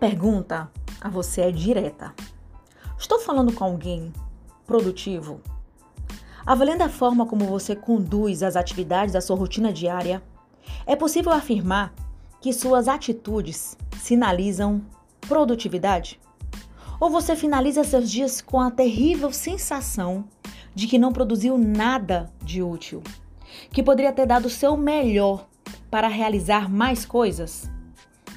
pergunta a você é direta. Estou falando com alguém produtivo? Avaliando a forma como você conduz as atividades da sua rotina diária, é possível afirmar que suas atitudes sinalizam produtividade? Ou você finaliza seus dias com a terrível sensação de que não produziu nada de útil, que poderia ter dado o seu melhor para realizar mais coisas?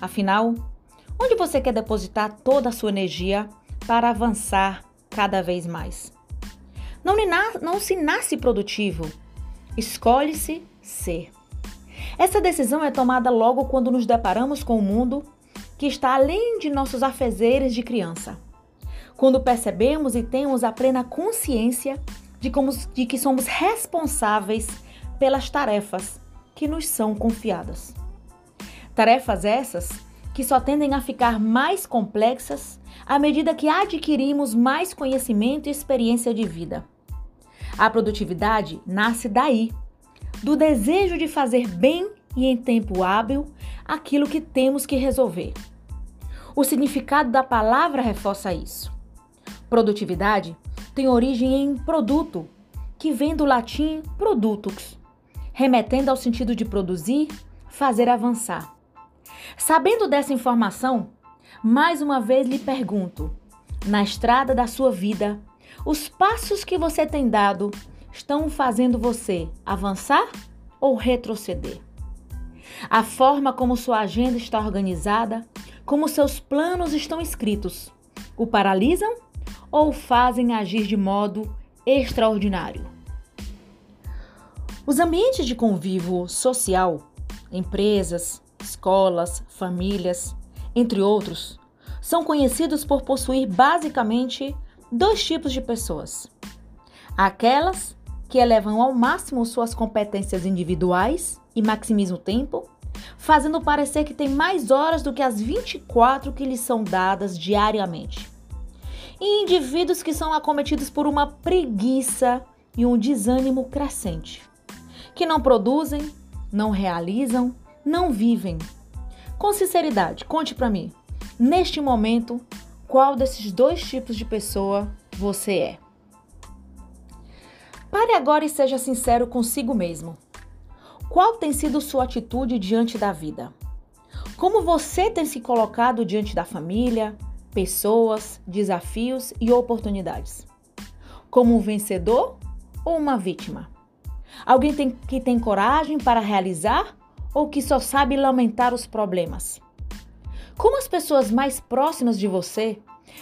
Afinal, onde você quer depositar toda a sua energia para avançar cada vez mais? Não, não se nasce produtivo, escolhe-se ser. Essa decisão é tomada logo quando nos deparamos com o um mundo que está além de nossos afezeres de criança. Quando percebemos e temos a plena consciência de, como, de que somos responsáveis pelas tarefas que nos são confiadas. Tarefas essas que só tendem a ficar mais complexas à medida que adquirimos mais conhecimento e experiência de vida. A produtividade nasce daí, do desejo de fazer bem e em tempo hábil aquilo que temos que resolver. O significado da palavra reforça isso. Produtividade tem origem em produto, que vem do latim produtux, remetendo ao sentido de produzir, fazer avançar. Sabendo dessa informação, mais uma vez lhe pergunto: na estrada da sua vida, os passos que você tem dado estão fazendo você avançar ou retroceder? A forma como sua agenda está organizada, como seus planos estão escritos, o paralisam ou fazem agir de modo extraordinário? Os ambientes de convívio social, empresas, escolas, famílias, entre outros, são conhecidos por possuir basicamente dois tipos de pessoas: aquelas que elevam ao máximo suas competências individuais e maximizam o tempo, fazendo parecer que tem mais horas do que as 24 que lhes são dadas diariamente. E indivíduos que são acometidos por uma preguiça e um desânimo crescente, que não produzem, não realizam, não vivem. Com sinceridade, conte para mim, neste momento, qual desses dois tipos de pessoa você é. Pare agora e seja sincero consigo mesmo. Qual tem sido sua atitude diante da vida? Como você tem se colocado diante da família, pessoas, desafios e oportunidades? Como um vencedor ou uma vítima? Alguém tem, que tem coragem para realizar ou que só sabe lamentar os problemas? Como as pessoas mais próximas de você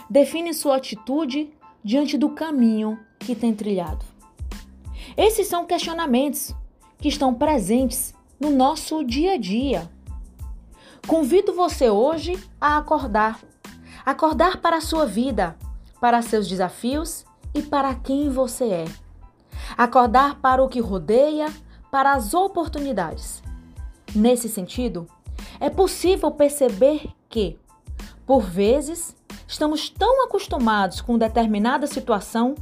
definem sua atitude diante do caminho que tem trilhado? Esses são questionamentos que estão presentes no nosso dia a dia. Convido você hoje a acordar. Acordar para a sua vida, para seus desafios e para quem você é. Acordar para o que rodeia, para as oportunidades. Nesse sentido, é possível perceber que, por vezes, estamos tão acostumados com determinada situação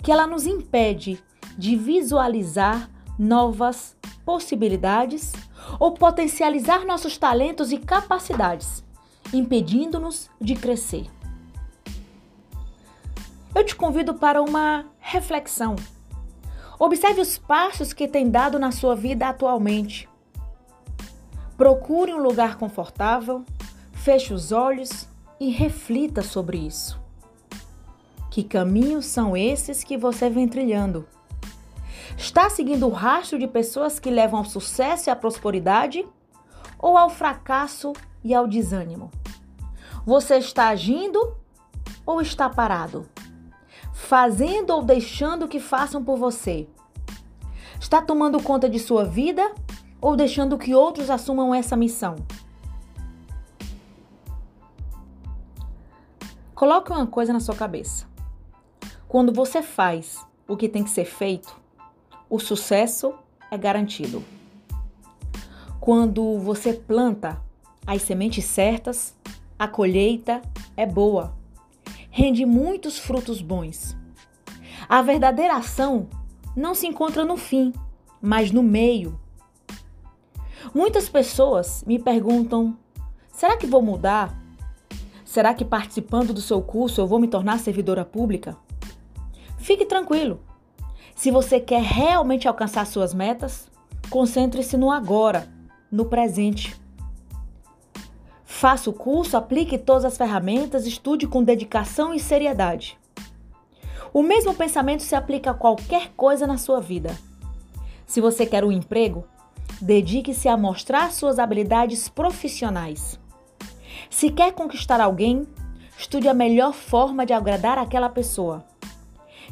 que ela nos impede de visualizar novas possibilidades ou potencializar nossos talentos e capacidades, impedindo-nos de crescer. Eu te convido para uma reflexão. Observe os passos que tem dado na sua vida atualmente Procure um lugar confortável, feche os olhos e reflita sobre isso. Que caminhos são esses que você vem trilhando? Está seguindo o rastro de pessoas que levam ao sucesso e à prosperidade ou ao fracasso e ao desânimo? Você está agindo ou está parado? Fazendo ou deixando que façam por você? Está tomando conta de sua vida ou deixando que outros assumam essa missão? Coloque uma coisa na sua cabeça. Quando você faz o que tem que ser feito, o sucesso é garantido. Quando você planta as sementes certas, a colheita é boa. Rende muitos frutos bons. A verdadeira ação não se encontra no fim, mas no meio, Muitas pessoas me perguntam: será que vou mudar? Será que participando do seu curso eu vou me tornar servidora pública? Fique tranquilo. Se você quer realmente alcançar suas metas, concentre-se no agora, no presente. Faça o curso, aplique todas as ferramentas, estude com dedicação e seriedade. O mesmo pensamento se aplica a qualquer coisa na sua vida. Se você quer um emprego, dedique-se a mostrar suas habilidades profissionais. Se quer conquistar alguém, estude a melhor forma de agradar aquela pessoa.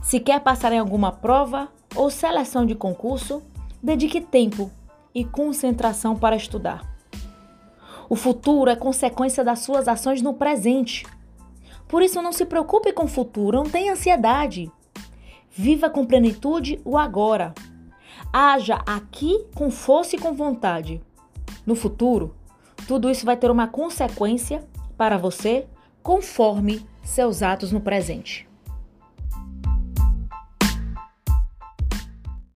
Se quer passar em alguma prova ou seleção de concurso, dedique tempo e concentração para estudar. O futuro é consequência das suas ações no presente. Por isso, não se preocupe com o futuro, não tenha ansiedade. Viva com plenitude o agora. Haja aqui com força e com vontade. No futuro, tudo isso vai ter uma consequência para você conforme seus atos no presente.